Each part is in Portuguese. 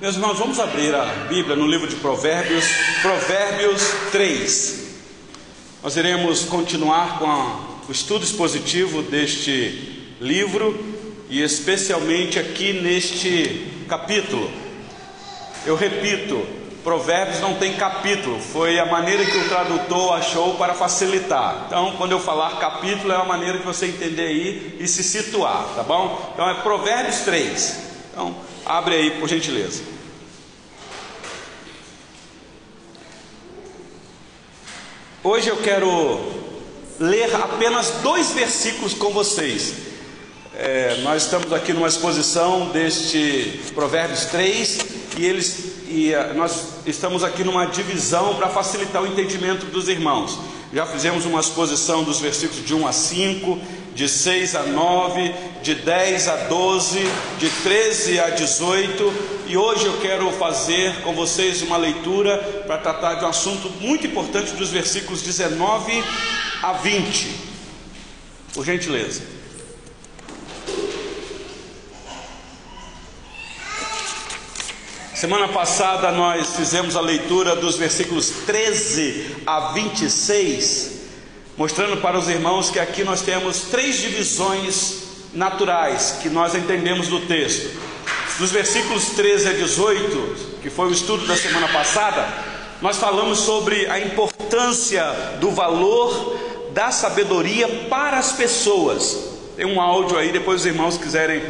Meus irmãos, vamos abrir a Bíblia no livro de Provérbios, Provérbios 3. Nós iremos continuar com o estudo expositivo deste livro e especialmente aqui neste capítulo. Eu repito, Provérbios não tem capítulo, foi a maneira que o tradutor achou para facilitar. Então, quando eu falar capítulo, é a maneira de você entender aí e se situar, tá bom? Então, é Provérbios 3. Então, abre aí, por gentileza. Hoje eu quero ler apenas dois versículos com vocês. É, nós estamos aqui numa exposição deste Provérbios 3 e eles e uh, nós estamos aqui numa divisão para facilitar o entendimento dos irmãos. Já fizemos uma exposição dos versículos de 1 a 5, de 6 a 9, de 10 a 12, de 13 a 18, e hoje eu quero fazer com vocês uma leitura para tratar de um assunto muito importante dos versículos 19 a 20. Por gentileza. Semana passada nós fizemos a leitura dos versículos 13 a 26, mostrando para os irmãos que aqui nós temos três divisões naturais que nós entendemos do texto. Dos versículos 13 a 18, que foi o estudo da semana passada, nós falamos sobre a importância do valor da sabedoria para as pessoas. Tem um áudio aí, depois os irmãos quiserem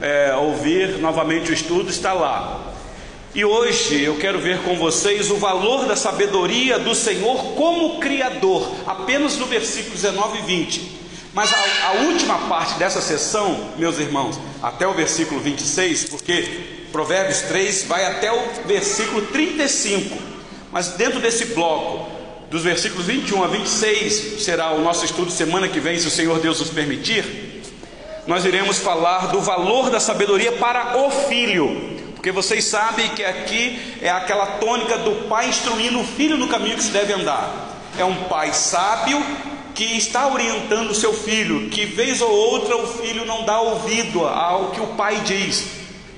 é, ouvir novamente o estudo, está lá. E hoje eu quero ver com vocês o valor da sabedoria do Senhor como Criador, apenas no versículo 19 e 20. Mas a, a, última parte dessa sessão, meus irmãos, até o versículo 26, porque Provérbios 3 vai até o versículo 35. Mas dentro desse bloco, dos versículos 21 a 26, será o nosso estudo semana que vem, se o Senhor Deus nos permitir. Nós iremos falar do valor da sabedoria para o filho. Porque vocês sabem que aqui é aquela tônica do pai instruindo o filho no caminho que se deve andar. É um pai sábio que está orientando o seu filho, que vez ou outra o filho não dá ouvido ao que o pai diz.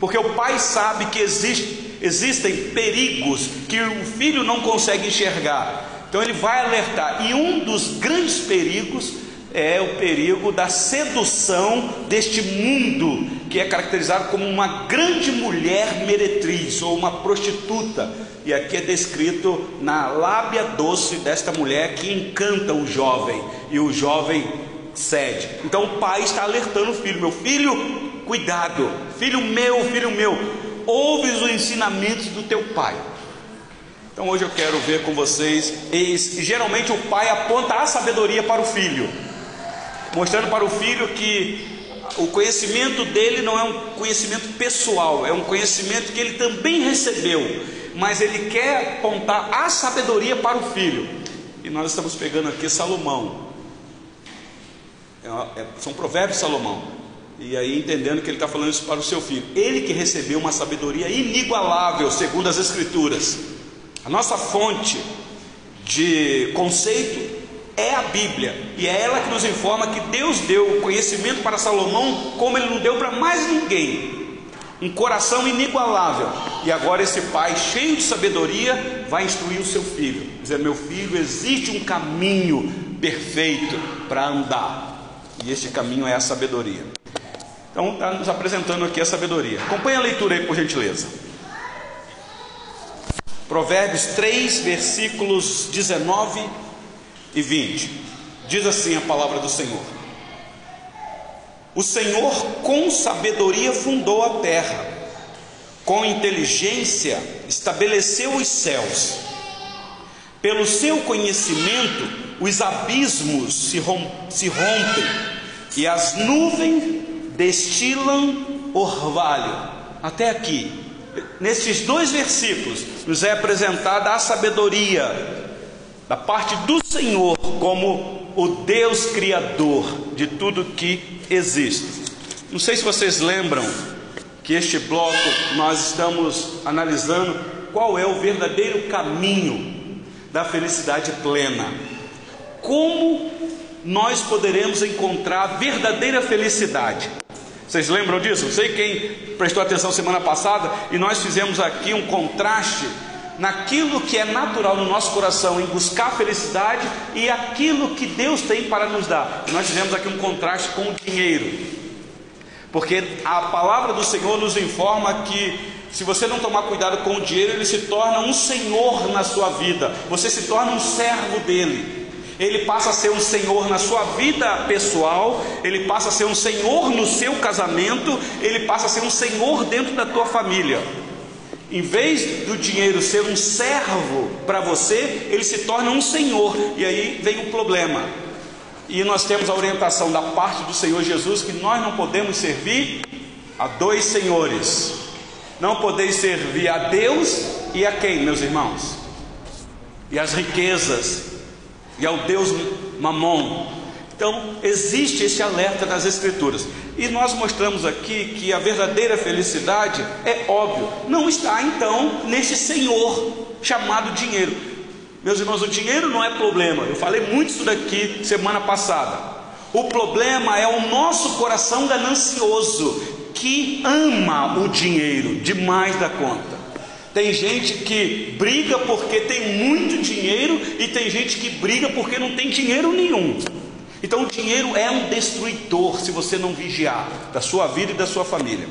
Porque o pai sabe que existe, existem perigos que o filho não consegue enxergar. Então ele vai alertar. E um dos grandes perigos é o perigo da sedução deste mundo que é caracterizado como uma grande mulher meretriz ou uma prostituta. E aqui é descrito na lábia doce desta mulher que encanta o jovem e o jovem cede. Então o pai está alertando o filho: meu filho, cuidado, filho meu, filho meu, ouve os ensinamentos do teu pai. Então hoje eu quero ver com vocês, geralmente o pai aponta a sabedoria para o filho mostrando para o filho que o conhecimento dele não é um conhecimento pessoal, é um conhecimento que ele também recebeu, mas ele quer apontar a sabedoria para o filho. E nós estamos pegando aqui Salomão, é, é, são provérbios de Salomão, e aí entendendo que ele está falando isso para o seu filho, ele que recebeu uma sabedoria inigualável, segundo as Escrituras. A nossa fonte de conceito é a Bíblia, e é ela que nos informa que Deus deu o conhecimento para Salomão como ele não deu para mais ninguém. Um coração inigualável. E agora esse pai, cheio de sabedoria, vai instruir o seu filho. Dizer: "Meu filho, existe um caminho perfeito para andar. E este caminho é a sabedoria." Então está nos apresentando aqui a sabedoria. Acompanhe a leitura aí, por gentileza. Provérbios 3, versículos 19 e 20. Diz assim a palavra do Senhor: O Senhor com sabedoria fundou a terra, com inteligência estabeleceu os céus. Pelo seu conhecimento, os abismos se, se rompem e as nuvens destilam orvalho. Até aqui, nesses dois versículos, nos é apresentada a sabedoria da parte do Senhor como o Deus criador de tudo que existe. Não sei se vocês lembram que este bloco nós estamos analisando qual é o verdadeiro caminho da felicidade plena. Como nós poderemos encontrar a verdadeira felicidade? Vocês lembram disso? Não sei quem prestou atenção semana passada e nós fizemos aqui um contraste naquilo que é natural no nosso coração, em buscar felicidade e aquilo que Deus tem para nos dar. E nós fizemos aqui um contraste com o dinheiro. Porque a palavra do Senhor nos informa que se você não tomar cuidado com o dinheiro, ele se torna um senhor na sua vida. Você se torna um servo dele. Ele passa a ser um senhor na sua vida pessoal, ele passa a ser um senhor no seu casamento, ele passa a ser um senhor dentro da tua família. Em vez do dinheiro ser um servo para você, ele se torna um senhor, e aí vem o problema. E nós temos a orientação da parte do Senhor Jesus que nós não podemos servir a dois senhores. Não podeis servir a Deus e a quem, meus irmãos? E as riquezas, e ao Deus Mamon. Então, existe esse alerta nas Escrituras. E nós mostramos aqui que a verdadeira felicidade é óbvio, não está então nesse Senhor chamado dinheiro. Meus irmãos, o dinheiro não é problema. Eu falei muito isso daqui semana passada. O problema é o nosso coração ganancioso que ama o dinheiro demais da conta. Tem gente que briga porque tem muito dinheiro e tem gente que briga porque não tem dinheiro nenhum. Então o dinheiro é um destruidor se você não vigiar da sua vida e da sua família.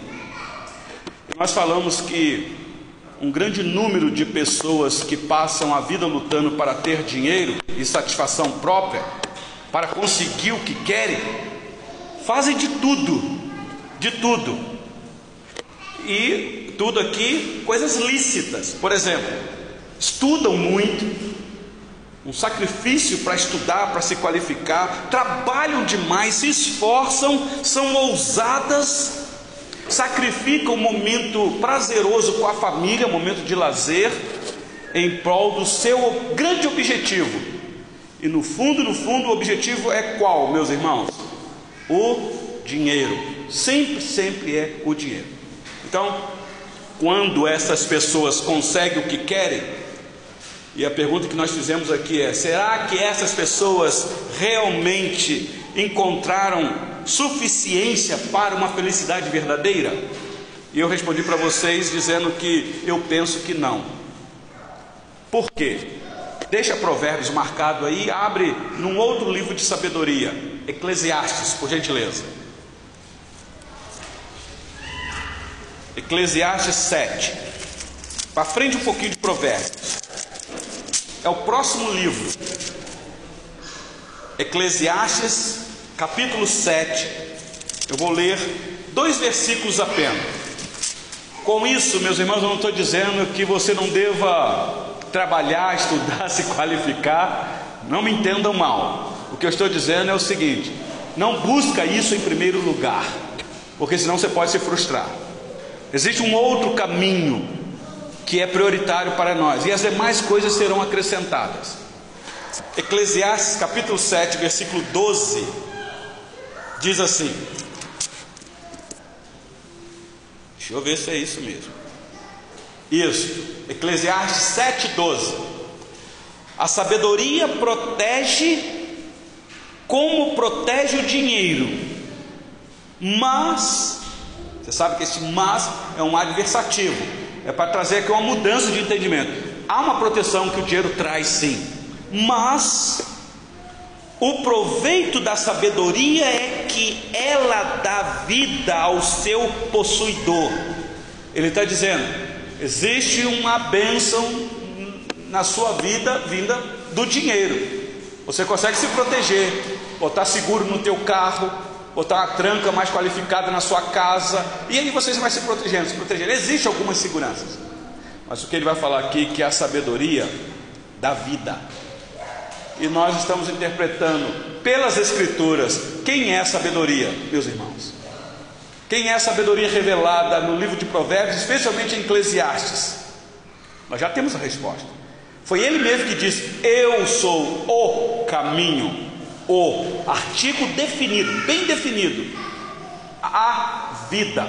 nós falamos que um grande número de pessoas que passam a vida lutando para ter dinheiro e satisfação própria, para conseguir o que querem, fazem de tudo, de tudo. E tudo aqui, coisas lícitas. Por exemplo, estudam muito, um sacrifício para estudar, para se qualificar, trabalham demais, se esforçam, são ousadas sacrifica um momento prazeroso com a família, um momento de lazer, em prol do seu grande objetivo. E no fundo, no fundo, o objetivo é qual, meus irmãos? O dinheiro. Sempre, sempre é o dinheiro. Então, quando essas pessoas conseguem o que querem, e a pergunta que nós fizemos aqui é: será que essas pessoas realmente encontraram suficiência para uma felicidade verdadeira? E eu respondi para vocês dizendo que eu penso que não. Por quê? Deixa Provérbios marcado aí, abre num outro livro de sabedoria, Eclesiastes, por gentileza. Eclesiastes 7. Para frente um pouquinho de Provérbios. É o próximo livro. Eclesiastes capítulo 7, eu vou ler dois versículos apenas. Com isso, meus irmãos, eu não estou dizendo que você não deva trabalhar, estudar, se qualificar, não me entendam mal. O que eu estou dizendo é o seguinte: não busca isso em primeiro lugar, porque senão você pode se frustrar. Existe um outro caminho que é prioritário para nós, e as demais coisas serão acrescentadas. Eclesiastes capítulo 7, versículo 12 diz assim: Deixa eu ver se é isso mesmo. Isso, Eclesiastes 7,12. A sabedoria protege como protege o dinheiro, mas, você sabe que esse mas é um adversativo, é para trazer aqui uma mudança de entendimento. Há uma proteção que o dinheiro traz, sim, mas o proveito da sabedoria é que ela dá vida ao seu possuidor. Ele está dizendo: existe uma bênção na sua vida vinda do dinheiro. Você consegue se proteger, botar seguro no teu carro, botar uma tranca mais qualificada na sua casa, e aí você vai se protegendo, se protegendo. Existem algumas seguranças, mas o que ele vai falar aqui é que é a sabedoria da vida e nós estamos interpretando pelas Escrituras quem é a sabedoria, meus irmãos. Quem é a sabedoria revelada no livro de Provérbios, especialmente em Eclesiastes? Nós já temos a resposta. Foi ele mesmo que disse: Eu sou o caminho, o artigo definido, bem definido, a vida.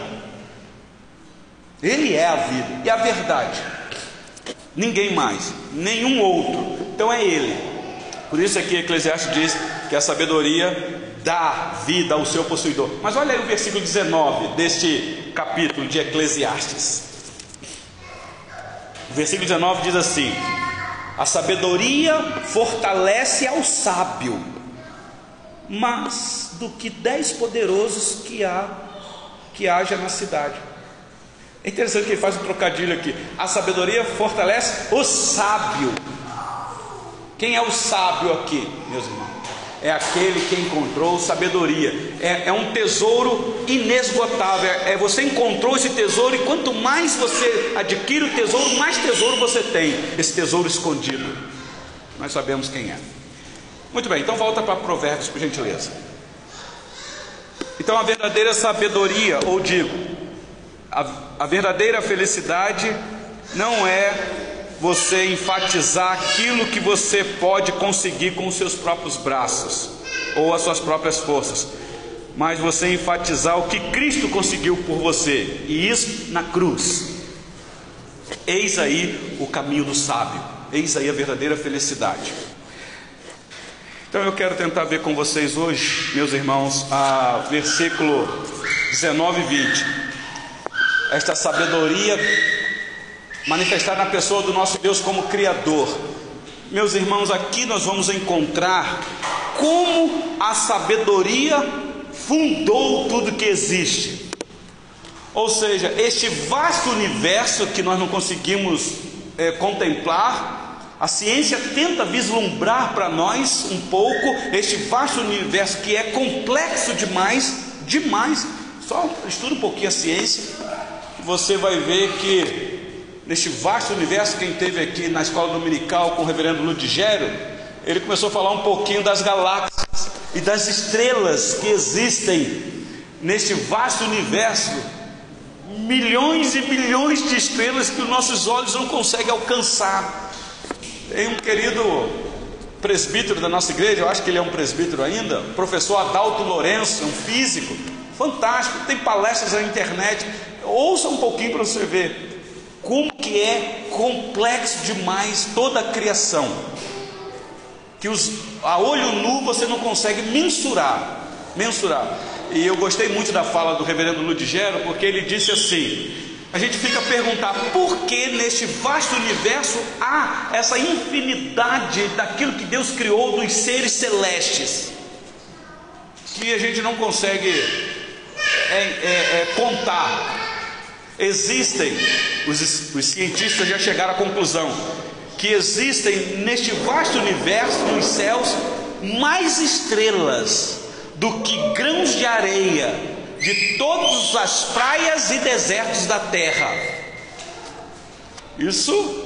Ele é a vida e a verdade. Ninguém mais, nenhum outro. Então é ele. Por isso aqui Eclesiastes diz que a sabedoria dá vida ao seu possuidor. Mas olha aí o versículo 19 deste capítulo de Eclesiastes. O versículo 19 diz assim: A sabedoria fortalece ao sábio, mas do que dez poderosos que há que haja na cidade. É interessante que ele faz um trocadilho aqui. A sabedoria fortalece o sábio. Quem é o sábio aqui, meus irmãos? É aquele que encontrou sabedoria. É, é um tesouro inesgotável. É, é você encontrou esse tesouro e quanto mais você adquire o tesouro, mais tesouro você tem. Esse tesouro escondido. Nós sabemos quem é. Muito bem, então volta para Provérbios, por gentileza. Então a verdadeira sabedoria, ou digo, a, a verdadeira felicidade não é você enfatizar aquilo que você pode conseguir com os seus próprios braços ou as suas próprias forças, mas você enfatizar o que Cristo conseguiu por você, e isso na cruz. Eis aí o caminho do sábio, eis aí a verdadeira felicidade. Então eu quero tentar ver com vocês hoje, meus irmãos, a versículo 19 e 20. Esta sabedoria manifestar na pessoa do nosso Deus como Criador. Meus irmãos, aqui nós vamos encontrar como a sabedoria fundou tudo que existe. Ou seja, este vasto universo que nós não conseguimos é, contemplar, a ciência tenta vislumbrar para nós um pouco este vasto universo que é complexo demais, demais. Só estuda um pouquinho a ciência, você vai ver que neste vasto universo, quem teve aqui na escola dominical com o reverendo Ludigério, ele começou a falar um pouquinho das galáxias e das estrelas que existem neste vasto universo. Milhões e milhões de estrelas que os nossos olhos não conseguem alcançar. Tem um querido presbítero da nossa igreja, eu acho que ele é um presbítero ainda, professor Adalto Lourenço, um físico, fantástico, tem palestras na internet. Ouça um pouquinho para você ver como que é complexo demais toda a criação, que os, a olho nu você não consegue mensurar, mensurar. E eu gostei muito da fala do reverendo Ludigero, porque ele disse assim: a gente fica a perguntar por que neste vasto universo há essa infinidade daquilo que Deus criou dos seres celestes, que a gente não consegue é, é, é, contar. Existem, os, os cientistas já chegaram à conclusão, que existem neste vasto universo, nos céus, mais estrelas do que grãos de areia de todas as praias e desertos da terra. Isso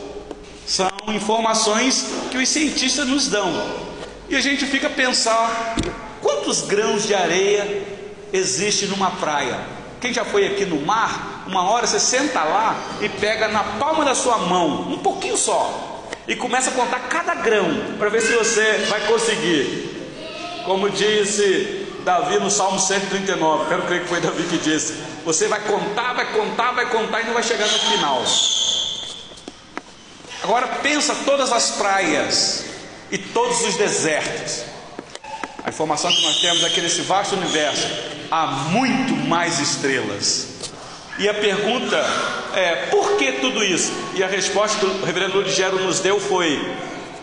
são informações que os cientistas nos dão. E a gente fica a pensar: quantos grãos de areia existe numa praia? Quem já foi aqui no mar, uma hora você senta lá e pega na palma da sua mão, um pouquinho só, e começa a contar cada grão, para ver se você vai conseguir. Como disse Davi no Salmo 139, quero crer que foi Davi que disse: Você vai contar, vai contar, vai contar e não vai chegar no final. Agora pensa todas as praias e todos os desertos. A informação que nós temos é que nesse vasto universo há muito mais estrelas. E a pergunta é: por que tudo isso? E a resposta que o reverendo Ludigero nos deu foi: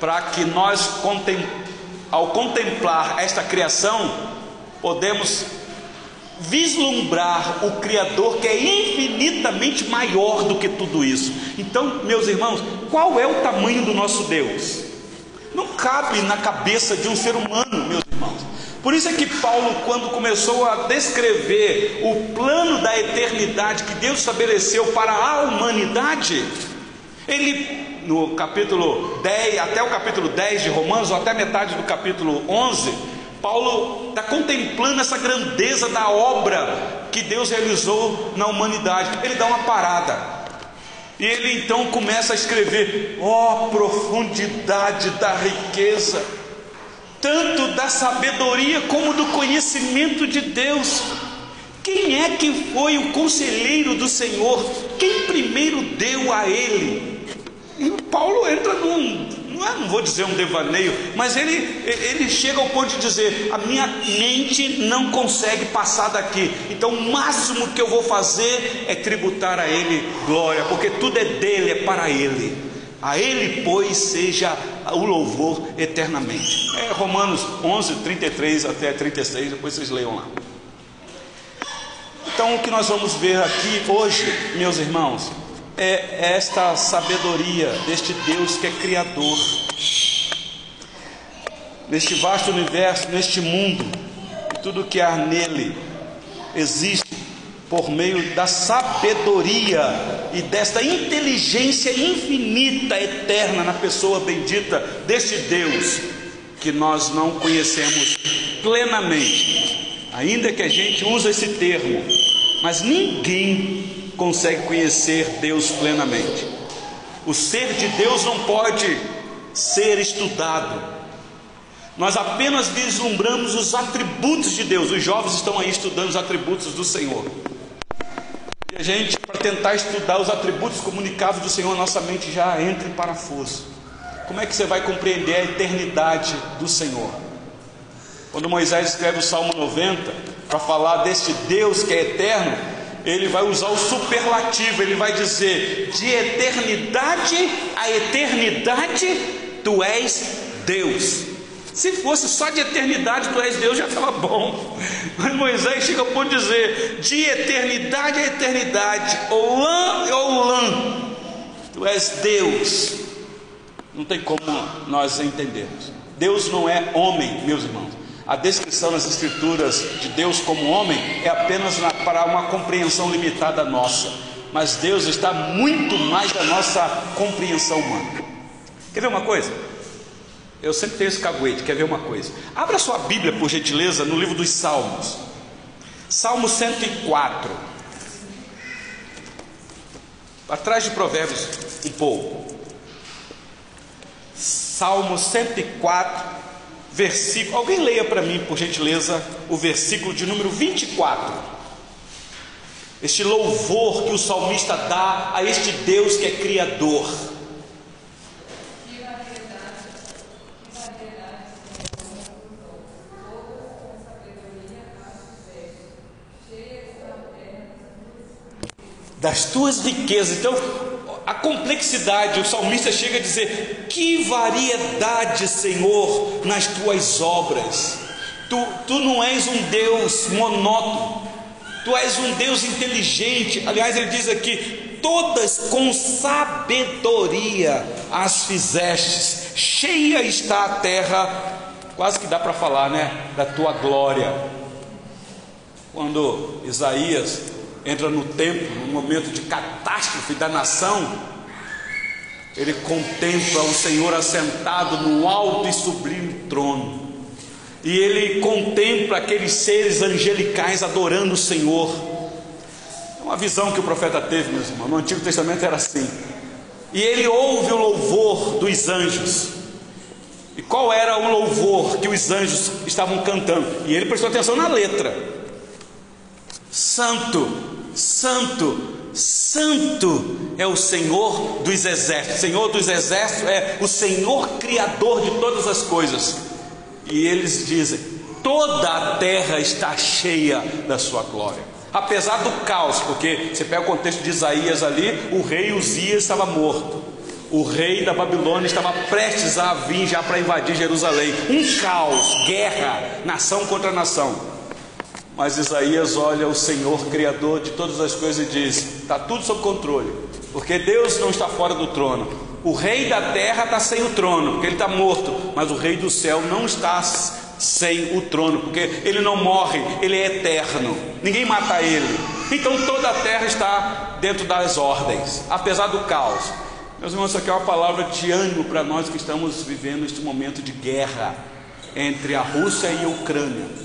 para que nós, ao contemplar esta criação, podemos vislumbrar o Criador que é infinitamente maior do que tudo isso. Então, meus irmãos, qual é o tamanho do nosso Deus? Não cabe na cabeça de um ser humano, meus irmãos. Por isso é que Paulo, quando começou a descrever o plano da eternidade que Deus estabeleceu para a humanidade, ele, no capítulo 10, até o capítulo 10 de Romanos, ou até metade do capítulo 11, Paulo está contemplando essa grandeza da obra que Deus realizou na humanidade. Ele dá uma parada. E ele então começa a escrever: ó oh, profundidade da riqueza tanto da sabedoria como do conhecimento de Deus. Quem é que foi o conselheiro do Senhor? Quem primeiro deu a ele? E Paulo entra num, não, é, não vou dizer um devaneio, mas ele, ele chega ao ponto de dizer: a minha mente não consegue passar daqui, então o máximo que eu vou fazer é tributar a Ele glória, porque tudo é dele, é para Ele. A Ele, pois, seja o louvor eternamente. É Romanos 11, 33 até 36, depois vocês leiam lá. Então, o que nós vamos ver aqui hoje, meus irmãos, é esta sabedoria deste Deus que é Criador, neste vasto universo, neste mundo, tudo que há nele existe por meio da sabedoria e desta inteligência infinita, eterna, na pessoa bendita deste Deus que nós não conhecemos plenamente, ainda que a gente use esse termo, mas ninguém consegue conhecer Deus plenamente. O ser de Deus não pode ser estudado. Nós apenas vislumbramos os atributos de Deus. Os jovens estão aí estudando os atributos do Senhor. E a gente, para tentar estudar os atributos comunicados do Senhor, nossa mente já entra em parafuso. Como é que você vai compreender a eternidade do Senhor? Quando Moisés escreve o Salmo 90, para falar deste Deus que é eterno, ele vai usar o superlativo, ele vai dizer: de eternidade a eternidade, tu és Deus. Se fosse só de eternidade, tu és Deus, já estava bom. Mas Moisés chega de dizer: de eternidade a eternidade, Olã e Olã, tu és Deus. Não tem como nós entendermos. Deus não é homem, meus irmãos. A descrição nas Escrituras de Deus como homem é apenas para uma compreensão limitada nossa, mas Deus está muito mais da nossa compreensão humana. Quer ver uma coisa? Eu sempre tenho esse caguete, quer ver uma coisa? Abra sua Bíblia, por gentileza, no livro dos Salmos, Salmo 104, atrás de Provérbios, um pouco. Salmo 104, versículo. Alguém leia para mim, por gentileza, o versículo de número 24. Este louvor que o salmista dá a este Deus que é Criador. Das tuas riquezas. Então, complexidade, o salmista chega a dizer: Que variedade, Senhor, nas tuas obras. Tu, tu não és um Deus monótono, tu és um Deus inteligente. Aliás, ele diz aqui: Todas com sabedoria as fizestes, cheia está a terra, quase que dá para falar, né? Da tua glória. Quando Isaías entra no templo, no momento de catástrofe da nação, ele contempla o Senhor assentado no alto e sublime trono, e ele contempla aqueles seres angelicais adorando o Senhor. É uma visão que o profeta teve, meus irmãos, no Antigo Testamento era assim. E ele ouve o louvor dos anjos. E qual era o louvor que os anjos estavam cantando? E ele prestou atenção na letra. Santo, Santo, Santo é o Senhor dos exércitos. Senhor dos exércitos é o Senhor Criador de todas as coisas. E eles dizem: toda a terra está cheia da sua glória. Apesar do caos, porque você pega o contexto de Isaías ali, o rei Uzias estava morto. O rei da Babilônia estava prestes a vir já para invadir Jerusalém. Um caos, guerra, nação contra nação. Mas Isaías olha o Senhor, Criador de todas as coisas, e diz: está tudo sob controle, porque Deus não está fora do trono. O rei da terra está sem o trono, porque ele está morto, mas o rei do céu não está sem o trono, porque ele não morre, ele é eterno, ninguém mata ele. Então toda a terra está dentro das ordens, apesar do caos. Meus irmãos, isso aqui é uma palavra de ânimo para nós que estamos vivendo este momento de guerra entre a Rússia e a Ucrânia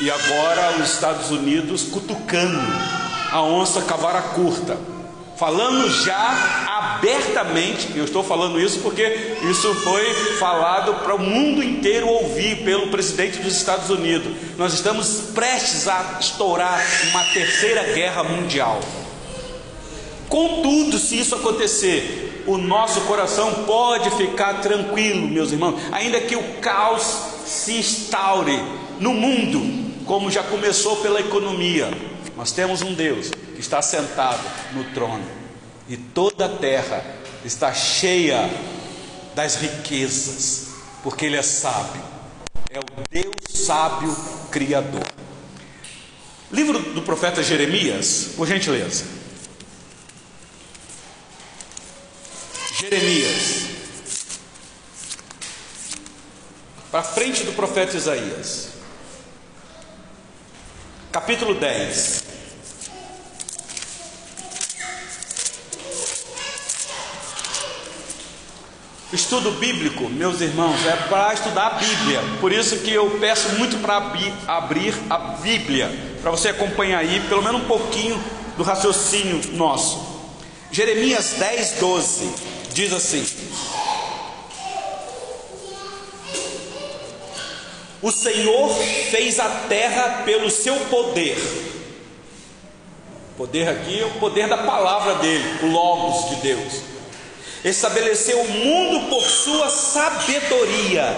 e agora os Estados Unidos cutucando a onça cavara curta, falando já abertamente, eu estou falando isso porque isso foi falado para o mundo inteiro ouvir pelo presidente dos Estados Unidos. Nós estamos prestes a estourar uma terceira guerra mundial. Contudo, se isso acontecer, o nosso coração pode ficar tranquilo, meus irmãos, ainda que o caos se instaure no mundo, como já começou pela economia. Nós temos um Deus que está sentado no trono e toda a terra está cheia das riquezas, porque Ele é sábio, é o Deus sábio Criador. Livro do profeta Jeremias, por gentileza. Jeremias. Para frente do profeta Isaías. Capítulo 10. O estudo bíblico, meus irmãos, é para estudar a Bíblia. Por isso que eu peço muito para abrir a Bíblia, para você acompanhar aí pelo menos um pouquinho do raciocínio nosso. Jeremias 10, 12 diz assim: O Senhor fez a terra pelo seu poder. Poder aqui é o poder da palavra dele, o Logos de Deus estabeleceu o mundo por sua sabedoria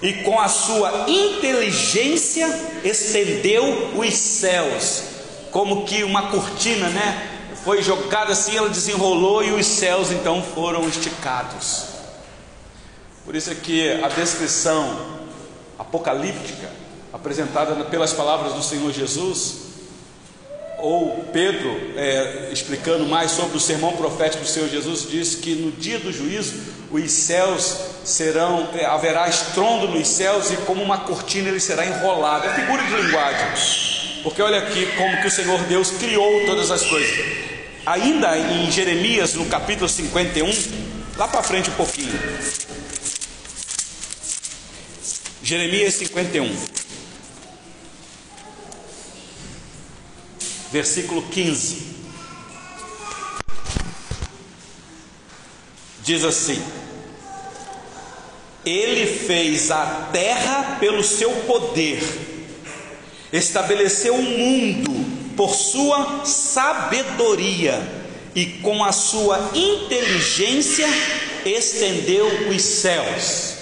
e com a sua inteligência estendeu os céus, como que uma cortina, né? Foi jogada assim, ela desenrolou e os céus então foram esticados. Por isso é que a descrição apocalíptica apresentada pelas palavras do Senhor Jesus ou Pedro, é, explicando mais sobre o sermão profético do Senhor Jesus, diz que no dia do juízo os céus serão, é, haverá estrondo nos céus e como uma cortina ele será enrolado. É figura de linguagem, porque olha aqui como que o Senhor Deus criou todas as coisas. Ainda em Jeremias, no capítulo 51, lá para frente um pouquinho. Jeremias 51. versículo 15. Diz assim: Ele fez a terra pelo seu poder, estabeleceu o mundo por sua sabedoria, e com a sua inteligência estendeu os céus.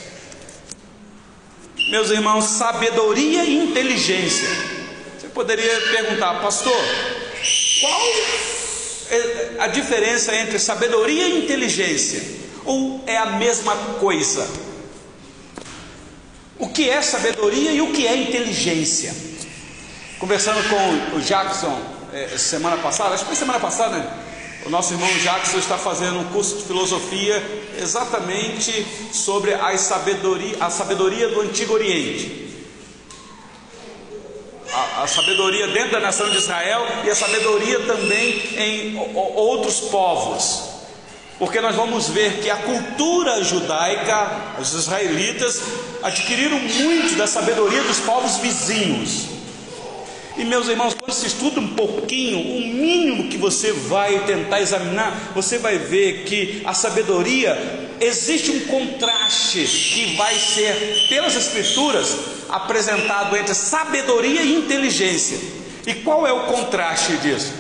Meus irmãos, sabedoria e inteligência poderia perguntar, pastor, qual é a diferença entre sabedoria e inteligência? Ou é a mesma coisa? O que é sabedoria e o que é inteligência? Conversando com o Jackson é, semana passada, acho que foi semana passada, né? O nosso irmão Jackson está fazendo um curso de filosofia exatamente sobre a sabedoria, a sabedoria do Antigo Oriente a, a, sabedoria dentro da nação de Israel e a sabedoria também em outros povos. Porque nós vamos ver que a cultura judaica, os israelitas, adquiriram muito da sabedoria dos povos vizinhos. E meus irmãos, quando se estuda um pouquinho, o mínimo que você vai tentar examinar, você vai ver que a sabedoria existe um contraste que vai ser, pelas Escrituras, apresentado entre sabedoria e inteligência. E qual é o contraste disso?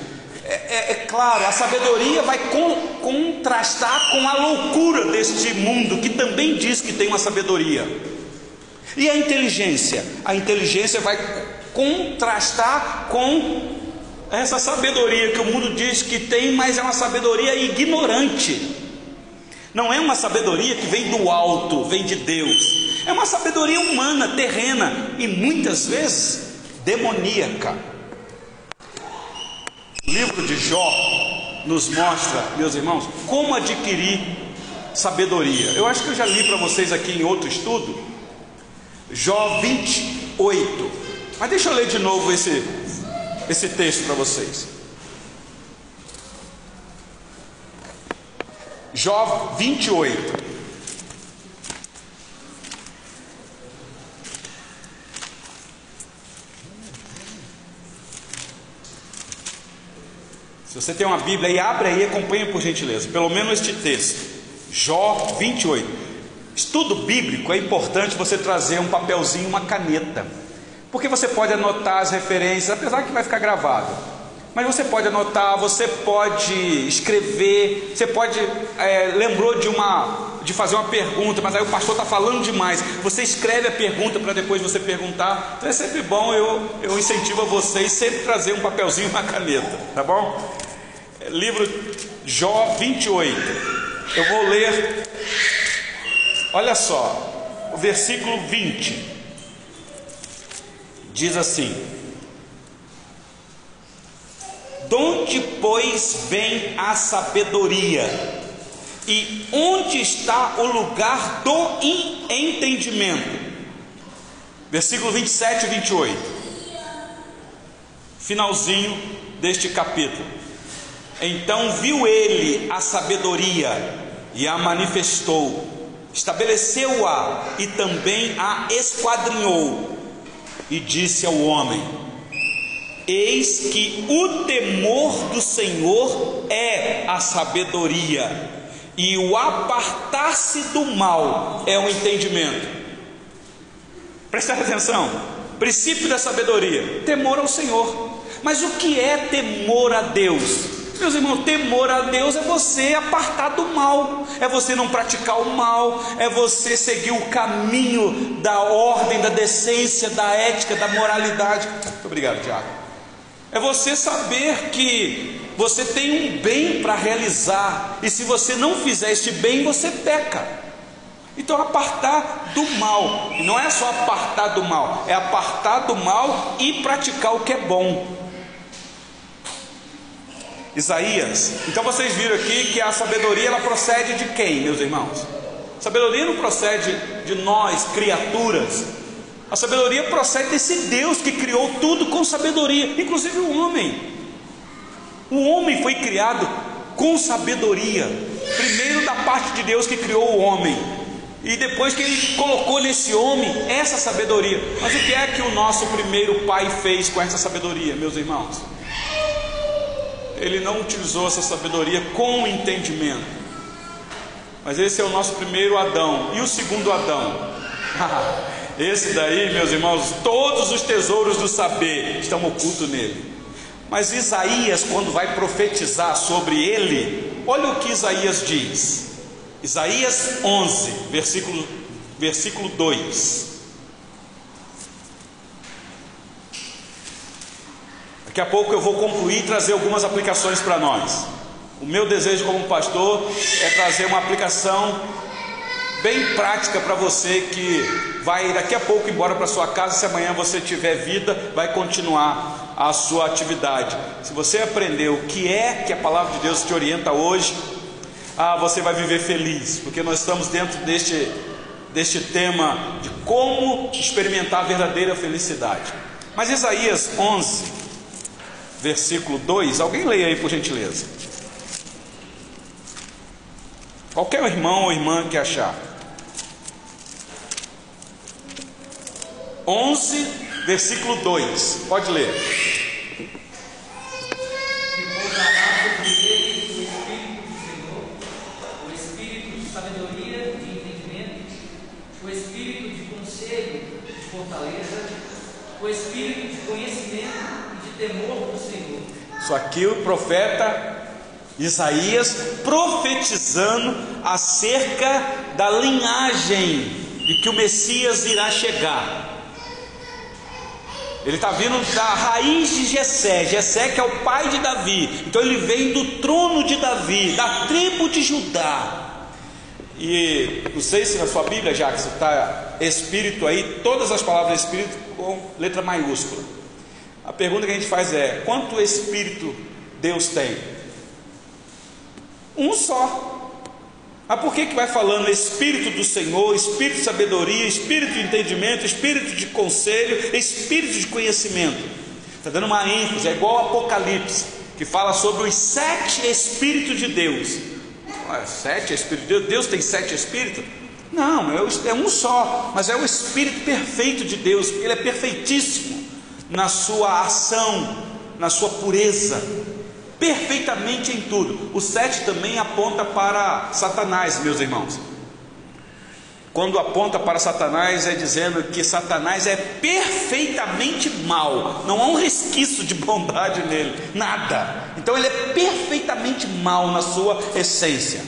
É, é, é claro, a sabedoria vai con, contrastar com a loucura deste mundo, que também diz que tem uma sabedoria. E a inteligência? A inteligência vai contrastar com essa sabedoria que o mundo diz que tem, mas é uma sabedoria ignorante. Não é uma sabedoria que vem do alto, vem de Deus. É uma sabedoria humana, terrena e muitas vezes demoníaca. O livro de Jó nos mostra, meus irmãos, como adquirir sabedoria. Eu acho que eu já li para vocês aqui em outro estudo. Jó 28. Mas deixa eu ler de novo esse, esse texto para vocês. Jó 28. Se você tem uma Bíblia aí, abre aí e acompanha por gentileza, pelo menos este texto. Jó 28. Estudo bíblico é importante você trazer um papelzinho, uma caneta, porque você pode anotar as referências, apesar que vai ficar gravado. Mas você pode anotar, você pode escrever, você pode é, lembrou de uma de fazer uma pergunta, mas aí o pastor está falando demais. Você escreve a pergunta para depois você perguntar. Então é sempre bom, eu, eu incentivo a vocês sempre trazer um papelzinho e uma caneta, tá bom? Livro Jó 28. Eu vou ler, olha só, o versículo 20. Diz assim: Donde, pois, vem a sabedoria? E onde está o lugar do entendimento? Versículo 27 e 28. Finalzinho deste capítulo. Então viu ele a sabedoria e a manifestou, estabeleceu-a e também a esquadrinhou, e disse ao homem: Eis que o temor do Senhor é a sabedoria, e o apartar-se do mal é o entendimento. Presta atenção, princípio da sabedoria: temor ao Senhor. Mas o que é temor a Deus? Meus irmãos, temor a Deus é você apartar do mal, é você não praticar o mal, é você seguir o caminho da ordem, da decência, da ética, da moralidade. Muito obrigado, Tiago. É você saber que você tem um bem para realizar, e se você não fizer este bem, você peca. Então, apartar do mal, e não é só apartar do mal, é apartar do mal e praticar o que é bom. Isaías, então vocês viram aqui que a sabedoria ela procede de quem, meus irmãos? A sabedoria não procede de nós, criaturas, a sabedoria procede desse Deus que criou tudo com sabedoria, inclusive o homem. O homem foi criado com sabedoria. Primeiro da parte de Deus que criou o homem, e depois que ele colocou nesse homem essa sabedoria. Mas o que é que o nosso primeiro pai fez com essa sabedoria, meus irmãos? Ele não utilizou essa sabedoria com entendimento. Mas esse é o nosso primeiro Adão. E o segundo Adão? Esse daí, meus irmãos, todos os tesouros do saber estão ocultos nele. Mas Isaías, quando vai profetizar sobre ele, olha o que Isaías diz. Isaías 11, versículo, versículo 2. Daqui a pouco eu vou concluir e trazer algumas aplicações para nós. O meu desejo como pastor é trazer uma aplicação bem prática para você que vai daqui a pouco embora para sua casa. Se amanhã você tiver vida, vai continuar a sua atividade. Se você aprender o que é que a palavra de Deus te orienta hoje, ah, você vai viver feliz, porque nós estamos dentro deste, deste tema de como experimentar a verdadeira felicidade. Mas Isaías 11, versículo 2, alguém leia aí por gentileza. Qualquer irmão ou irmã que achar. 11, versículo 2. Pode ler. o espírito de conhecimento e de temor Isso aqui o profeta Isaías profetizando acerca da linhagem de que o Messias irá chegar. Ele está vindo da raiz de Jessé, Jessé que é o pai de Davi. Então ele vem do trono de Davi, da tribo de Judá. E não sei se na sua Bíblia, que está Espírito aí, todas as palavras Espírito com letra maiúscula. A pergunta que a gente faz é: quanto Espírito Deus tem? Um só. Mas por que, que vai falando Espírito do Senhor, Espírito de sabedoria, Espírito de entendimento, Espírito de conselho, Espírito de conhecimento? Está dando uma ênfase, é igual Apocalipse, que fala sobre os sete Espíritos de Deus. Sete Espíritos de Deus? Deus tem sete Espíritos? Não, é um só, mas é o Espírito perfeito de Deus, ele é perfeitíssimo na sua ação, na sua pureza, perfeitamente em tudo. O 7 também aponta para Satanás, meus irmãos. quando aponta para Satanás, é dizendo que Satanás é perfeitamente mal, não há um resquício de bondade nele, nada. Então ele é perfeitamente mal na sua essência.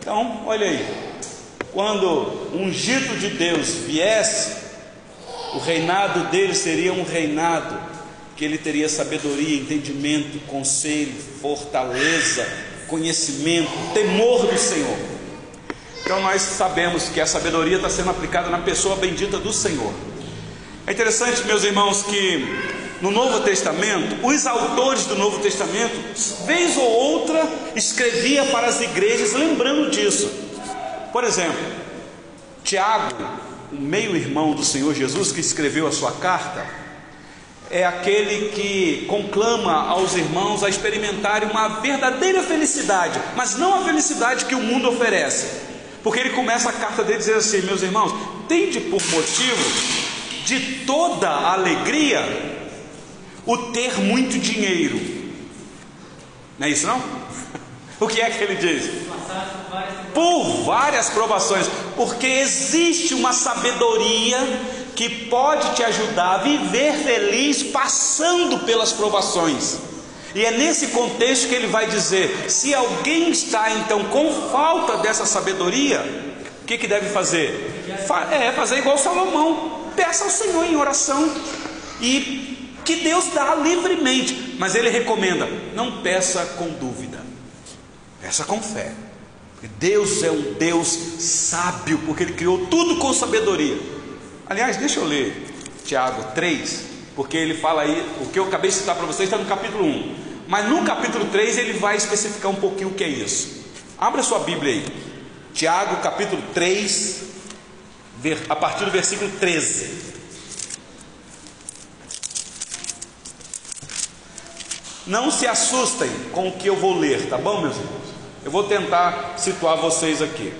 Então, olha aí, quando ungido de Deus viesse, o reinado dele seria um reinado que ele teria sabedoria, entendimento, conselho, fortaleza, conhecimento, temor do Senhor. Então nós sabemos que a sabedoria está sendo aplicada na pessoa bendita do Senhor. É interessante, meus irmãos, que no Novo Testamento, os autores do Novo Testamento, vez ou outra, escrevia para as igrejas lembrando disso. Por exemplo, Tiago, o meio-irmão do Senhor Jesus que escreveu a sua carta, é aquele que conclama aos irmãos a experimentarem uma verdadeira felicidade, mas não a felicidade que o mundo oferece. Porque ele começa a carta dele dizendo assim: Meus irmãos, tende por motivo de toda alegria o ter muito dinheiro. Não é isso não? O que é que ele diz? Por várias provações, porque existe uma sabedoria que pode te ajudar a viver feliz passando pelas provações. E é nesse contexto que ele vai dizer: se alguém está então com falta dessa sabedoria, o que, que deve fazer? É fazer igual Salomão, peça ao Senhor em oração e que Deus dá livremente, mas ele recomenda: não peça com dúvida, peça com fé. Porque Deus é um Deus sábio, porque Ele criou tudo com sabedoria. Aliás, deixa eu ler Tiago 3, porque ele fala aí, o que eu acabei de citar para vocês está no capítulo 1. Mas no capítulo 3 ele vai especificar um pouquinho o que é isso. Abra sua Bíblia aí. Tiago capítulo 3, a partir do versículo 13. Não se assustem com o que eu vou ler, tá bom, meus irmãos? Eu vou tentar situar vocês aqui.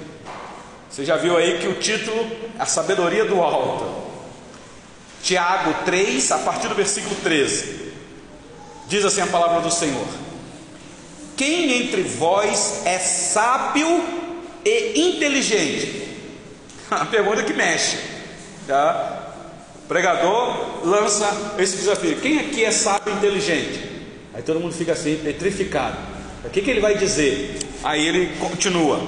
Você já viu aí que o título é A Sabedoria do Alto. Tiago 3, a partir do versículo 13. Diz assim a palavra do Senhor: Quem entre vós é sábio e inteligente? A pergunta que mexe. Tá? O pregador lança esse desafio: Quem aqui é sábio e inteligente? Aí todo mundo fica assim, petrificado. O que, que ele vai dizer? Aí ele continua: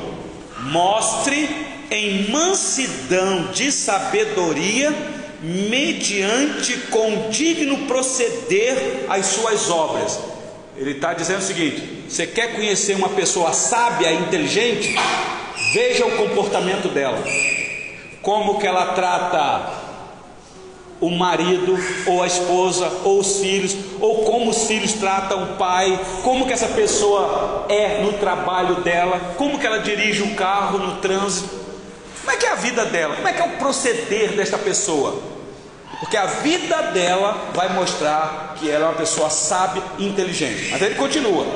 Mostre em mansidão de sabedoria mediante condigno proceder as suas obras. Ele está dizendo o seguinte: você quer conhecer uma pessoa sábia inteligente? Veja o comportamento dela, como que ela trata o marido, ou a esposa, ou os filhos, ou como os filhos tratam o pai, como que essa pessoa é no trabalho dela, como que ela dirige o carro no trânsito. Como é que é a vida dela? Como é que é o proceder desta pessoa? Porque a vida dela vai mostrar que ela é uma pessoa sábia e inteligente. Mas ele continua.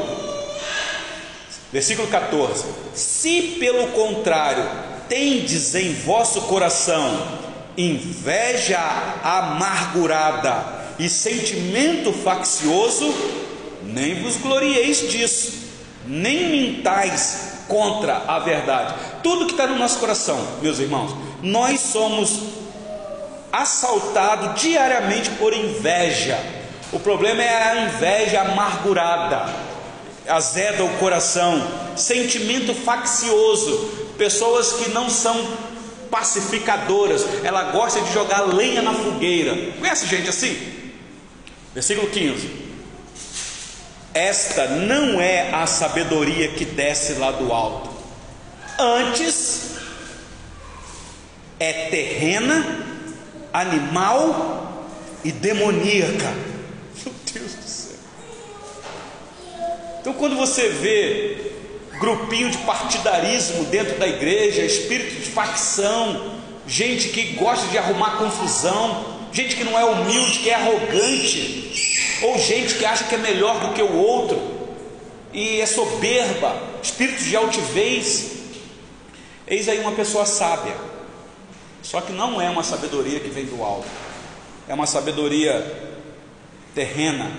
Versículo 14: Se pelo contrário tendes em vosso coração inveja amargurada e sentimento faccioso, nem vos glorieis disso, nem mintais contra a verdade. Tudo que está no nosso coração, meus irmãos, nós somos assaltados diariamente por inveja. O problema é a inveja amargurada, azeda o coração, sentimento faccioso, pessoas que não são pacificadoras, ela gosta de jogar lenha na fogueira. Conhece gente assim? Versículo 15. Esta não é a sabedoria que desce lá do alto, antes é terrena, animal e demoníaca. Meu Deus do céu. Então, quando você vê grupinho de partidarismo dentro da igreja, espírito de facção, gente que gosta de arrumar confusão, gente que não é humilde, que é arrogante ou gente que acha que é melhor do que o outro, e é soberba, espírito de altivez. Eis aí uma pessoa sábia, só que não é uma sabedoria que vem do alto, é uma sabedoria terrena,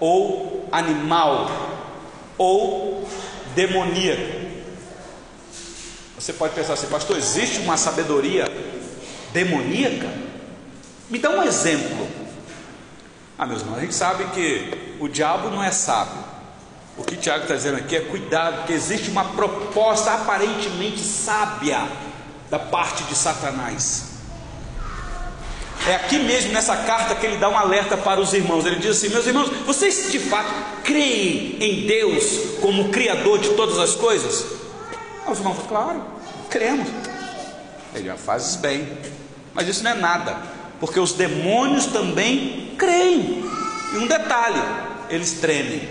ou animal, ou demoníaca. Você pode pensar assim, pastor, existe uma sabedoria demoníaca? Me dá um exemplo. Ah, meus irmãos, a gente sabe que o diabo não é sábio. O que Tiago está dizendo aqui é cuidado, porque existe uma proposta aparentemente sábia da parte de Satanás. É aqui mesmo nessa carta que ele dá um alerta para os irmãos. Ele diz assim: Meus irmãos, vocês de fato creem em Deus como Criador de todas as coisas? Os irmãos Claro, cremos. Ele já fazes bem, mas isso não é nada, porque os demônios também creem. E um detalhe: eles tremem,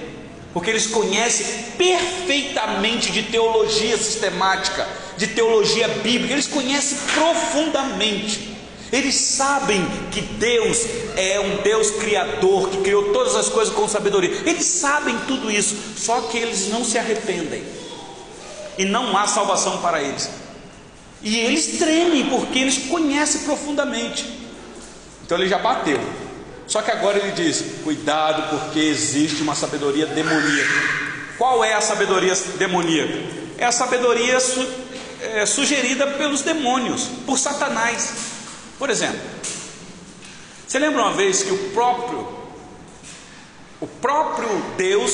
porque eles conhecem perfeitamente de teologia sistemática, de teologia bíblica, eles conhecem profundamente. Eles sabem que Deus é um Deus criador, que criou todas as coisas com sabedoria. Eles sabem tudo isso, só que eles não se arrependem. E não há salvação para eles. E eles tremem porque eles conhecem profundamente. Então ele já bateu. Só que agora ele diz: cuidado, porque existe uma sabedoria demoníaca. Qual é a sabedoria demoníaca? É a sabedoria su é, sugerida pelos demônios, por Satanás. Por exemplo, você lembra uma vez que o próprio o próprio Deus,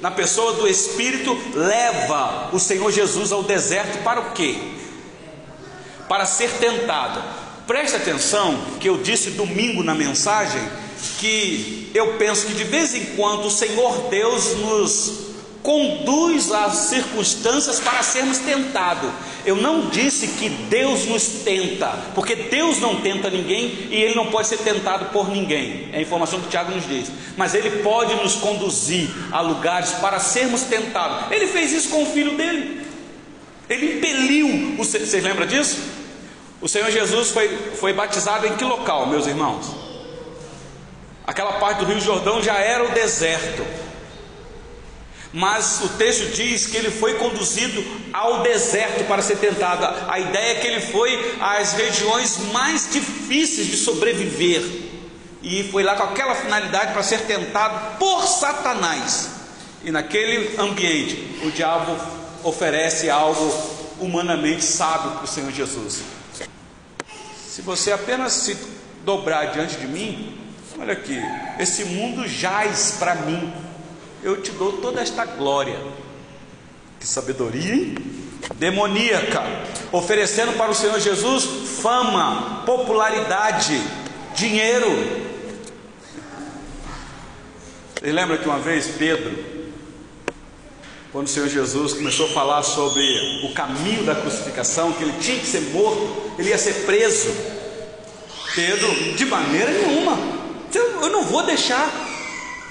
na pessoa do Espírito, leva o Senhor Jesus ao deserto para o quê? Para ser tentado. Preste atenção que eu disse domingo na mensagem que eu penso que de vez em quando o Senhor Deus nos conduz às circunstâncias para sermos tentados. Eu não disse que Deus nos tenta, porque Deus não tenta ninguém e ele não pode ser tentado por ninguém. É a informação que o Tiago nos diz. Mas ele pode nos conduzir a lugares para sermos tentados. Ele fez isso com o filho dele. Ele impeliu. Vocês lembram disso? O Senhor Jesus foi, foi batizado em que local, meus irmãos? Aquela parte do Rio Jordão já era o deserto mas o texto diz que ele foi conduzido ao deserto para ser tentado. A ideia é que ele foi às regiões mais difíceis de sobreviver e foi lá com aquela finalidade para ser tentado por Satanás. E naquele ambiente, o diabo oferece algo humanamente sábio para o Senhor Jesus. Se você apenas se dobrar diante de mim, olha aqui, esse mundo jaz para mim eu te dou toda esta glória. Que sabedoria, hein? Demoníaca, oferecendo para o Senhor Jesus fama, popularidade, dinheiro. Você lembra que uma vez Pedro, quando o Senhor Jesus começou a falar sobre o caminho da crucificação, que ele tinha que ser morto, ele ia ser preso. Pedro, de maneira nenhuma, eu não vou deixar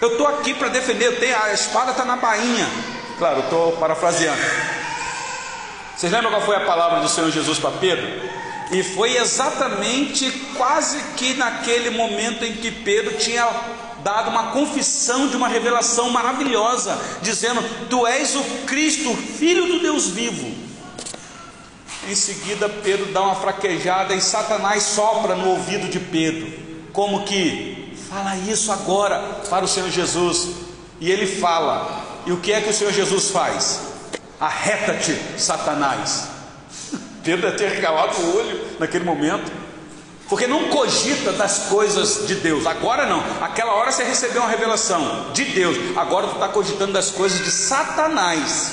eu estou aqui para defender, eu tenho, a espada está na bainha. Claro, estou parafraseando. Vocês lembram qual foi a palavra do Senhor Jesus para Pedro? E foi exatamente quase que naquele momento em que Pedro tinha dado uma confissão de uma revelação maravilhosa, dizendo: Tu és o Cristo, Filho do Deus vivo. Em seguida, Pedro dá uma fraquejada e Satanás sopra no ouvido de Pedro, como que Fala isso agora para o Senhor Jesus. E ele fala. E o que é que o Senhor Jesus faz? Arreta-te, Satanás. Pedro deve ter regalado o olho naquele momento. Porque não cogita das coisas de Deus. Agora não. Aquela hora você recebeu uma revelação de Deus. Agora você está cogitando das coisas de Satanás.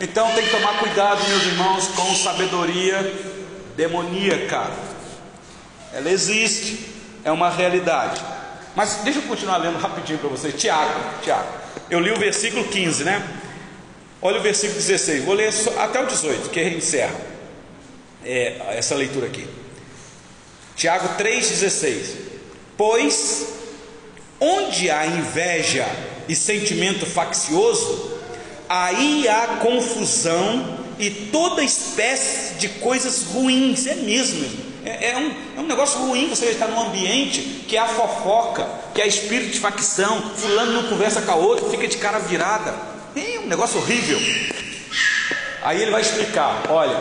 Então tem que tomar cuidado, meus irmãos, com sabedoria demoníaca. Ela existe é uma realidade. Mas deixa eu continuar lendo rapidinho para vocês. Tiago, Tiago. Eu li o versículo 15, né? Olha o versículo 16. Vou ler até o 18, que encerra é, essa leitura aqui. Tiago 3,16. Pois onde há inveja e sentimento faccioso, aí há confusão e toda espécie de coisas ruins. É mesmo, mesmo. É, é, um, é um negócio ruim você estar num ambiente que é a fofoca, que é espírito de facção, fulano não conversa com a outra, fica de cara virada. É um negócio horrível. Aí ele vai explicar: olha,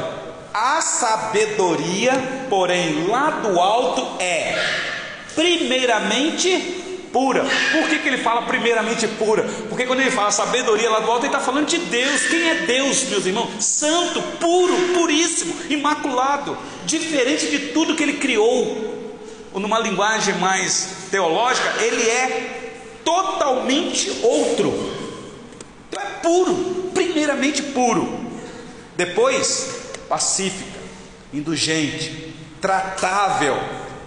a sabedoria, porém, lá do alto é, primeiramente, pura. Por que, que ele fala primeiramente pura? Porque quando ele fala sabedoria lá do alto, ele está falando de Deus. Quem é Deus, meus irmãos? Santo, puro, puríssimo, imaculado, diferente de tudo que ele criou. Ou numa linguagem mais teológica, ele é totalmente outro. Então é puro, primeiramente puro. Depois, pacífica, indulgente, tratável,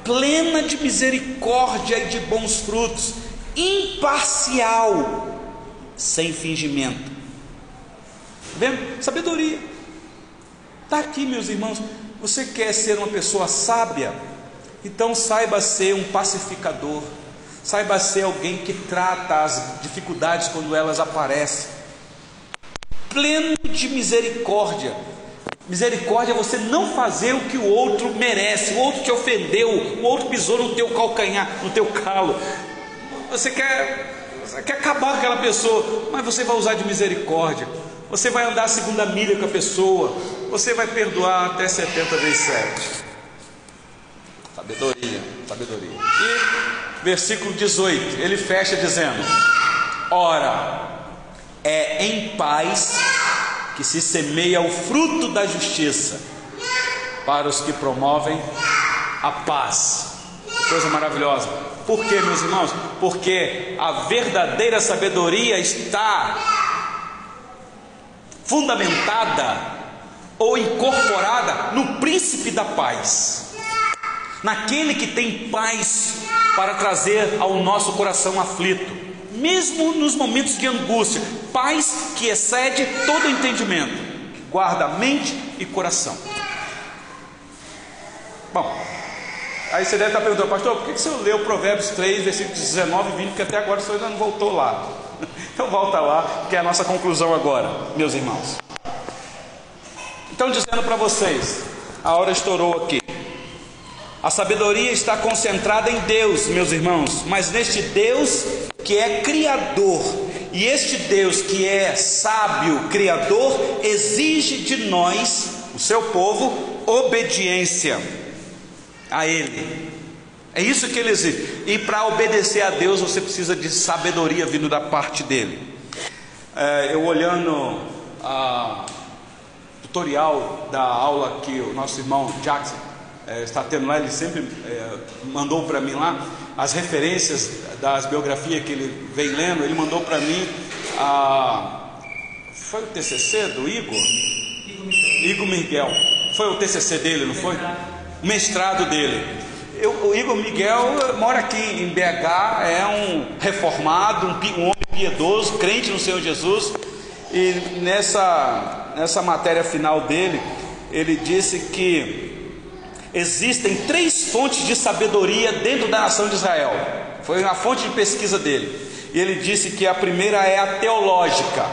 plena de misericórdia e de bons frutos, imparcial, sem fingimento. Tá vendo? Sabedoria. Está aqui, meus irmãos. Você quer ser uma pessoa sábia? Então saiba ser um pacificador. Saiba ser alguém que trata as dificuldades quando elas aparecem. Pleno de misericórdia. Misericórdia é você não fazer o que o outro merece, o outro te ofendeu, o outro pisou no teu calcanhar, no teu calo. Você quer você quer acabar com aquela pessoa, mas você vai usar de misericórdia. Você vai andar a segunda milha com a pessoa. Você vai perdoar até 70 vezes 7. Sabedoria, sabedoria. E versículo 18, ele fecha dizendo: Ora, é em paz que se semeia o fruto da justiça para os que promovem a paz. Coisa maravilhosa. Por quê, meus irmãos? Porque a verdadeira sabedoria está fundamentada ou incorporada no príncipe da paz, naquele que tem paz para trazer ao nosso coração aflito, mesmo nos momentos de angústia, paz que excede todo entendimento, que guarda mente e coração. Bom, Aí você deve estar perguntando, pastor, por que você leu Provérbios 3, versículos 19 e 20, porque até agora o senhor ainda não voltou lá. Então volta lá, que é a nossa conclusão agora, meus irmãos. Então dizendo para vocês, a hora estourou aqui. A sabedoria está concentrada em Deus, meus irmãos, mas neste Deus que é criador. E este Deus que é sábio, criador, exige de nós, o seu povo, obediência a Ele. É isso que ele exige. E para obedecer a Deus, você precisa de sabedoria vindo da parte dele. É, eu olhando a tutorial da aula que o nosso irmão Jackson é, está tendo lá, ele sempre é, mandou para mim lá as referências das biografias que ele vem lendo. Ele mandou para mim a. Foi o TCC do Igor? Igor Miguel. Foi o TCC dele, não foi? o mestrado dele. Eu, o Igor Miguel mora aqui em BH, é um reformado, um, um homem piedoso, crente no Senhor Jesus, e nessa, nessa matéria final dele, ele disse que existem três fontes de sabedoria dentro da nação de Israel. Foi uma fonte de pesquisa dele. E ele disse que a primeira é a teológica,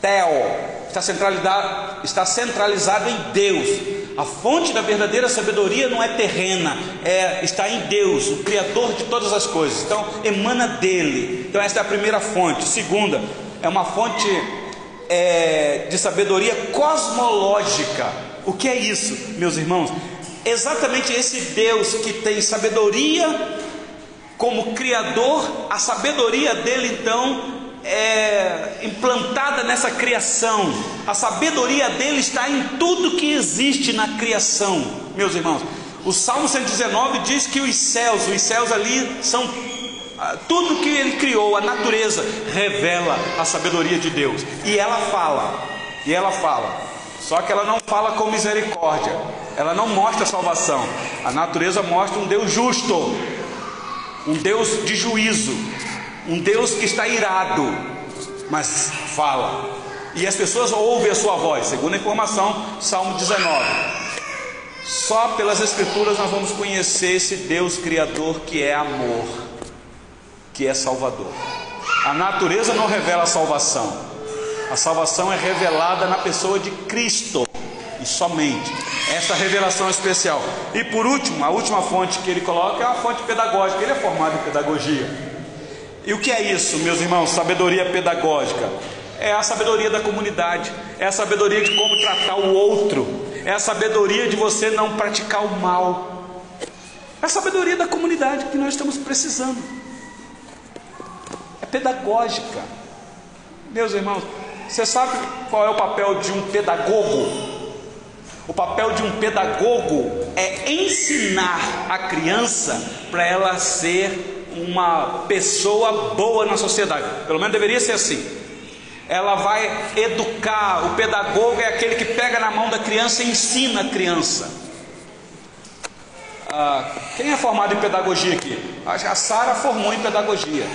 teo, está centralizado, está centralizado em Deus. A fonte da verdadeira sabedoria não é terrena, é está em Deus, o Criador de todas as coisas. Então emana dele. Então esta é a primeira fonte. Segunda é uma fonte é, de sabedoria cosmológica. O que é isso, meus irmãos? Exatamente esse Deus que tem sabedoria como Criador, a sabedoria dele então é, implantada nessa criação, a sabedoria dele está em tudo que existe na criação, meus irmãos. O Salmo 119 diz que os céus, os céus ali são ah, tudo que ele criou, a natureza revela a sabedoria de Deus. E ela fala, e ela fala. Só que ela não fala com misericórdia. Ela não mostra salvação. A natureza mostra um Deus justo, um Deus de juízo, um Deus que está irado, mas fala. E as pessoas ouvem a sua voz, segundo a informação, Salmo 19. Só pelas Escrituras nós vamos conhecer esse Deus Criador que é amor, que é Salvador. A natureza não revela a salvação, a salvação é revelada na pessoa de Cristo e somente. Essa revelação especial. E por último, a última fonte que ele coloca é a fonte pedagógica. Ele é formado em pedagogia. E o que é isso, meus irmãos? Sabedoria pedagógica. É a sabedoria da comunidade, é a sabedoria de como tratar o outro, é a sabedoria de você não praticar o mal. É a sabedoria da comunidade que nós estamos precisando. É pedagógica. Meus irmãos, você sabe qual é o papel de um pedagogo? O papel de um pedagogo é ensinar a criança para ela ser uma pessoa boa na sociedade. Pelo menos deveria ser assim. Ela vai educar. O pedagogo é aquele que pega na mão da criança e ensina a criança. Ah, quem é formado em pedagogia aqui? A Sara formou em pedagogia.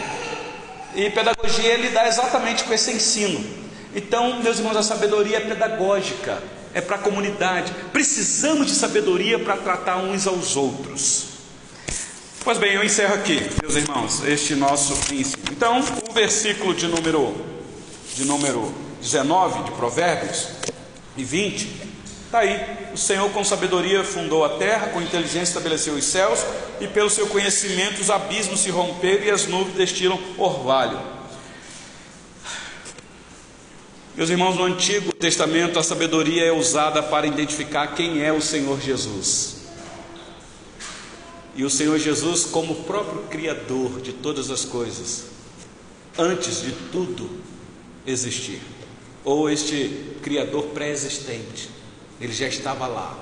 E pedagogia ele dá exatamente com esse ensino. Então, meus irmãos, a sabedoria é pedagógica é para a comunidade. Precisamos de sabedoria para tratar uns aos outros. Pois bem, eu encerro aqui, meus irmãos, este nosso ensino. Então, o versículo de número de número 19 de Provérbios e 20 está aí. O Senhor com sabedoria fundou a terra, com inteligência estabeleceu os céus, e pelo seu conhecimento os abismos se romperam e as nuvens destilam orvalho. Meus irmãos, no Antigo Testamento a sabedoria é usada para identificar quem é o Senhor Jesus. E o Senhor Jesus, como o próprio Criador de todas as coisas, antes de tudo existir, ou este Criador pré-existente, ele já estava lá,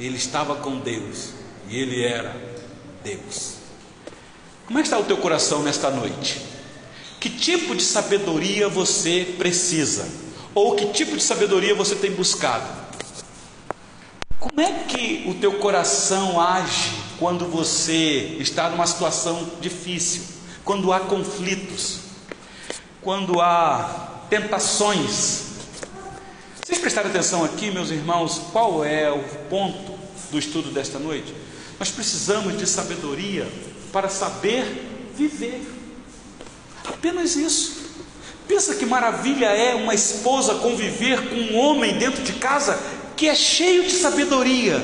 ele estava com Deus e ele era Deus. Como é está o teu coração nesta noite? Que tipo de sabedoria você precisa? Ou que tipo de sabedoria você tem buscado? Como é que o teu coração age quando você está numa situação difícil? Quando há conflitos? Quando há tentações? Vocês prestaram atenção aqui, meus irmãos, qual é o ponto do estudo desta noite? Nós precisamos de sabedoria para saber viver. Apenas isso. Pensa que maravilha é uma esposa conviver com um homem dentro de casa que é cheio de sabedoria.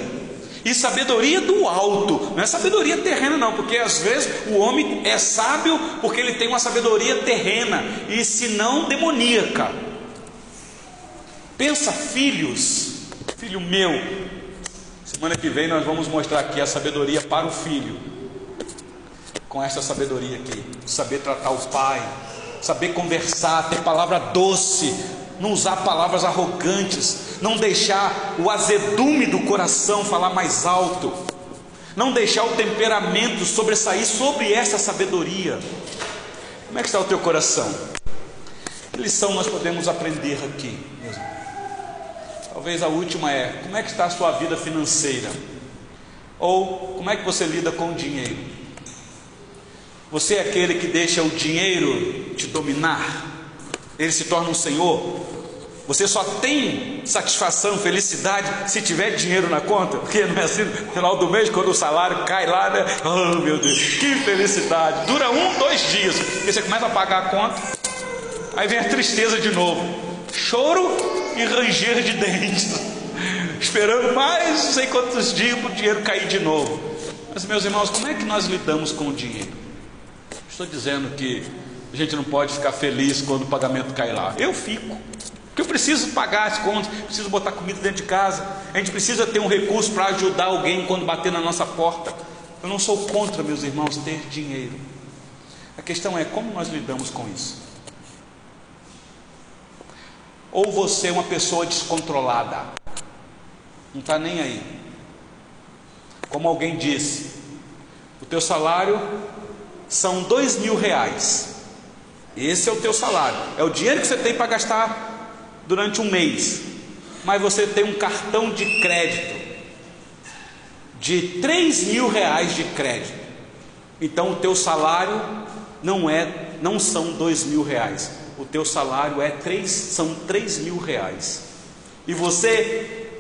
E sabedoria do alto, não é sabedoria terrena, não, porque às vezes o homem é sábio porque ele tem uma sabedoria terrena, e se não demoníaca. Pensa, filhos, filho meu, semana que vem nós vamos mostrar aqui a sabedoria para o filho com essa sabedoria aqui, saber tratar o pai, saber conversar, ter palavra doce, não usar palavras arrogantes, não deixar o azedume do coração falar mais alto, não deixar o temperamento sobressair sobre essa sabedoria. Como é que está o teu coração? Que lição nós podemos aprender aqui? Talvez a última é: como é que está a sua vida financeira? Ou como é que você lida com o dinheiro? Você é aquele que deixa o dinheiro te dominar, ele se torna um senhor. Você só tem satisfação, felicidade se tiver dinheiro na conta, porque não é assim no final do mês, quando o salário cai lá, né? Oh meu Deus, que felicidade! Dura um, dois dias, porque você começa a pagar a conta, aí vem a tristeza de novo, choro e ranger de dentes, esperando mais não sei quantos dias para o dinheiro cair de novo. Mas meus irmãos, como é que nós lidamos com o dinheiro? Estou dizendo que a gente não pode ficar feliz quando o pagamento cai lá. Eu fico. Porque eu preciso pagar as contas, preciso botar comida dentro de casa. A gente precisa ter um recurso para ajudar alguém quando bater na nossa porta. Eu não sou contra, meus irmãos, ter dinheiro. A questão é como nós lidamos com isso. Ou você é uma pessoa descontrolada, não está nem aí. Como alguém disse, o teu salário são dois mil reais. Esse é o teu salário, é o dinheiro que você tem para gastar durante um mês. Mas você tem um cartão de crédito de três mil reais de crédito. Então o teu salário não é, não são dois mil reais. O teu salário é três, são três mil reais. E você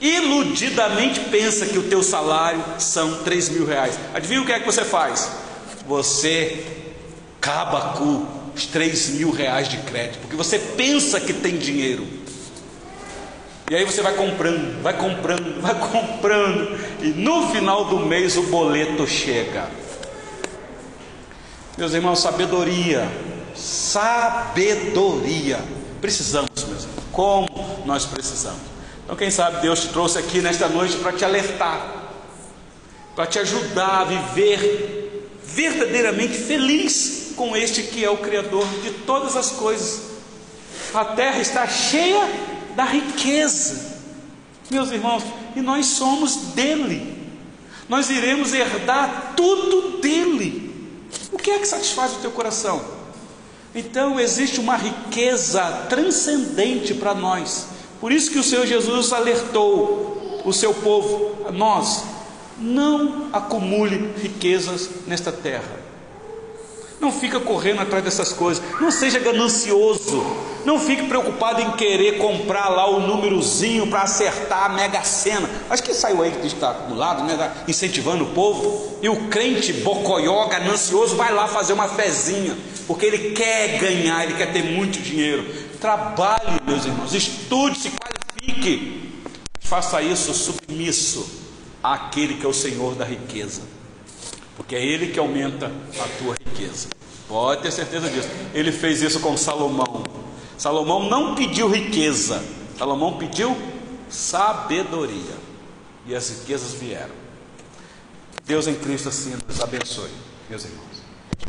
iludidamente pensa que o teu salário são três mil reais. Adivinha o que é que você faz? Você acaba com os 3 mil reais de crédito, porque você pensa que tem dinheiro. E aí você vai comprando, vai comprando, vai comprando, e no final do mês o boleto chega. Meus irmãos, sabedoria, sabedoria. Precisamos, meus irmãos, como nós precisamos. Então, quem sabe Deus te trouxe aqui nesta noite para te alertar, para te ajudar a viver verdadeiramente feliz com este que é o Criador de todas as coisas. A terra está cheia da riqueza. Meus irmãos, e nós somos dele. Nós iremos herdar tudo dele. O que é que satisfaz o teu coração? Então existe uma riqueza transcendente para nós. Por isso que o Senhor Jesus alertou o seu povo, nós, não acumule riquezas nesta terra. Não fica correndo atrás dessas coisas. Não seja ganancioso. Não fique preocupado em querer comprar lá o númerozinho para acertar a mega sena. Acho que saiu aí que está acumulado, né? Tá incentivando o povo. E o crente bocoió, ganancioso, vai lá fazer uma fezinha. Porque ele quer ganhar, ele quer ter muito dinheiro. Trabalhe, meus irmãos. Estude, se qualifique. Faça isso submisso àquele que é o Senhor da riqueza porque é Ele que aumenta a tua riqueza. Pode ter certeza disso. Ele fez isso com Salomão. Salomão não pediu riqueza, Salomão pediu sabedoria. E as riquezas vieram. Deus em Cristo assim nos abençoe, meus irmãos.